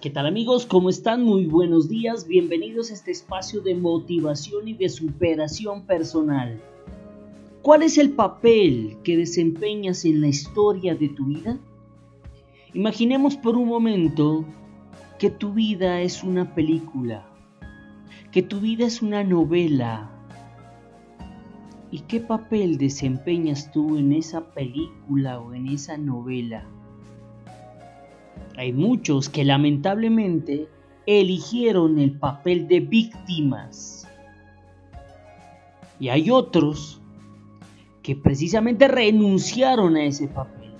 ¿Qué tal amigos? ¿Cómo están? Muy buenos días. Bienvenidos a este espacio de motivación y de superación personal. ¿Cuál es el papel que desempeñas en la historia de tu vida? Imaginemos por un momento que tu vida es una película, que tu vida es una novela. ¿Y qué papel desempeñas tú en esa película o en esa novela? Hay muchos que lamentablemente eligieron el papel de víctimas. Y hay otros que precisamente renunciaron a ese papel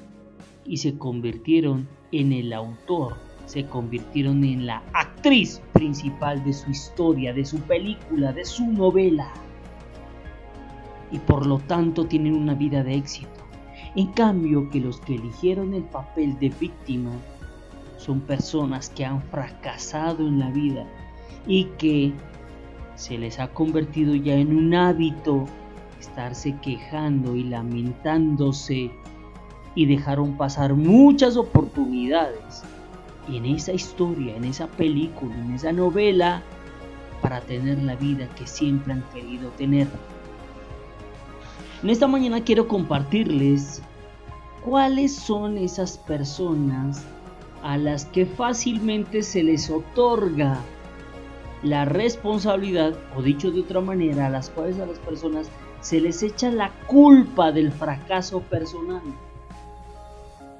y se convirtieron en el autor, se convirtieron en la actriz principal de su historia, de su película, de su novela. Y por lo tanto tienen una vida de éxito. En cambio que los que eligieron el papel de víctima son personas que han fracasado en la vida y que se les ha convertido ya en un hábito estarse quejando y lamentándose y dejaron pasar muchas oportunidades en esa historia, en esa película, en esa novela para tener la vida que siempre han querido tener. En esta mañana quiero compartirles cuáles son esas personas a las que fácilmente se les otorga la responsabilidad, o dicho de otra manera, a las cuales a las personas se les echa la culpa del fracaso personal.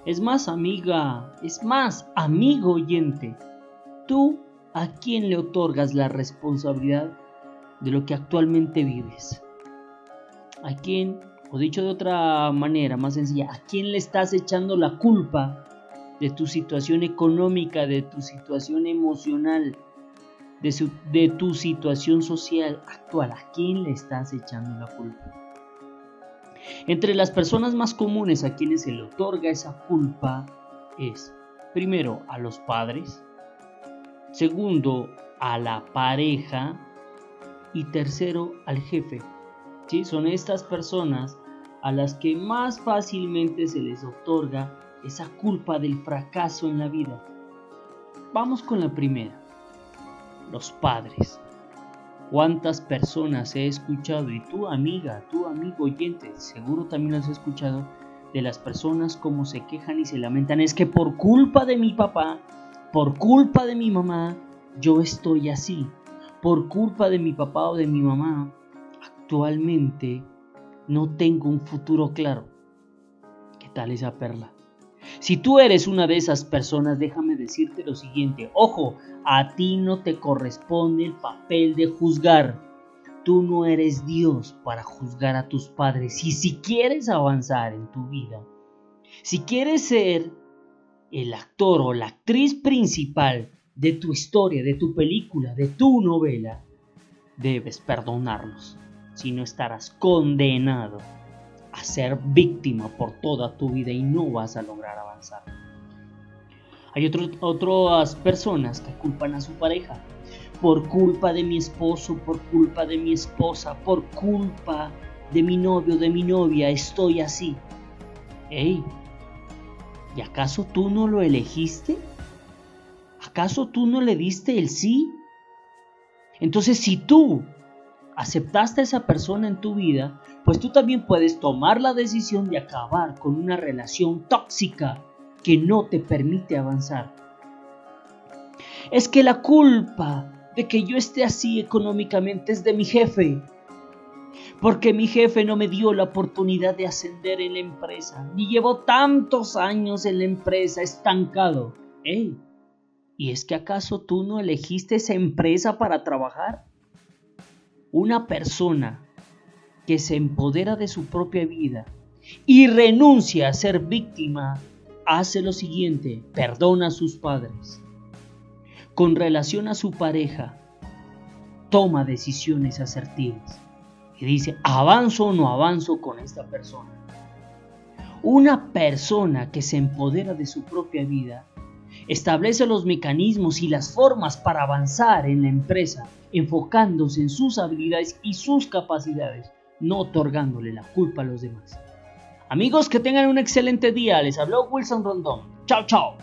Es más, amiga, es más, amigo oyente, tú a quién le otorgas la responsabilidad de lo que actualmente vives. A quién, o dicho de otra manera más sencilla, a quién le estás echando la culpa de tu situación económica, de tu situación emocional, de, de tu situación social actual. ¿A quién le estás echando la culpa? Entre las personas más comunes a quienes se le otorga esa culpa es, primero, a los padres, segundo, a la pareja y tercero, al jefe. ¿Sí? Son estas personas a las que más fácilmente se les otorga esa culpa del fracaso en la vida. Vamos con la primera, los padres. ¿Cuántas personas he escuchado? Y tú amiga, tu amigo oyente, seguro también has escuchado de las personas como se quejan y se lamentan. Es que por culpa de mi papá, por culpa de mi mamá, yo estoy así. Por culpa de mi papá o de mi mamá, actualmente no tengo un futuro claro. ¿Qué tal esa perla? Si tú eres una de esas personas, déjame decirte lo siguiente. Ojo, a ti no te corresponde el papel de juzgar. Tú no eres Dios para juzgar a tus padres. Y si quieres avanzar en tu vida, si quieres ser el actor o la actriz principal de tu historia, de tu película, de tu novela, debes perdonarlos. Si no estarás condenado a ser víctima por toda tu vida y no vas a lograr avanzar. Hay otras personas que culpan a su pareja. Por culpa de mi esposo, por culpa de mi esposa, por culpa de mi novio, de mi novia, estoy así. Ey, ¿y acaso tú no lo elegiste? ¿Acaso tú no le diste el sí? Entonces, si tú aceptaste a esa persona en tu vida, pues tú también puedes tomar la decisión de acabar con una relación tóxica que no te permite avanzar. Es que la culpa de que yo esté así económicamente es de mi jefe, porque mi jefe no me dio la oportunidad de ascender en la empresa, ni llevo tantos años en la empresa estancado. ¿Y es que acaso tú no elegiste esa empresa para trabajar? Una persona que se empodera de su propia vida y renuncia a ser víctima, hace lo siguiente, perdona a sus padres. Con relación a su pareja, toma decisiones asertivas y dice, ¿avanzo o no avanzo con esta persona? Una persona que se empodera de su propia vida establece los mecanismos y las formas para avanzar en la empresa, enfocándose en sus habilidades y sus capacidades, no otorgándole la culpa a los demás. Amigos, que tengan un excelente día. Les habló Wilson Rondón. Chao, chao.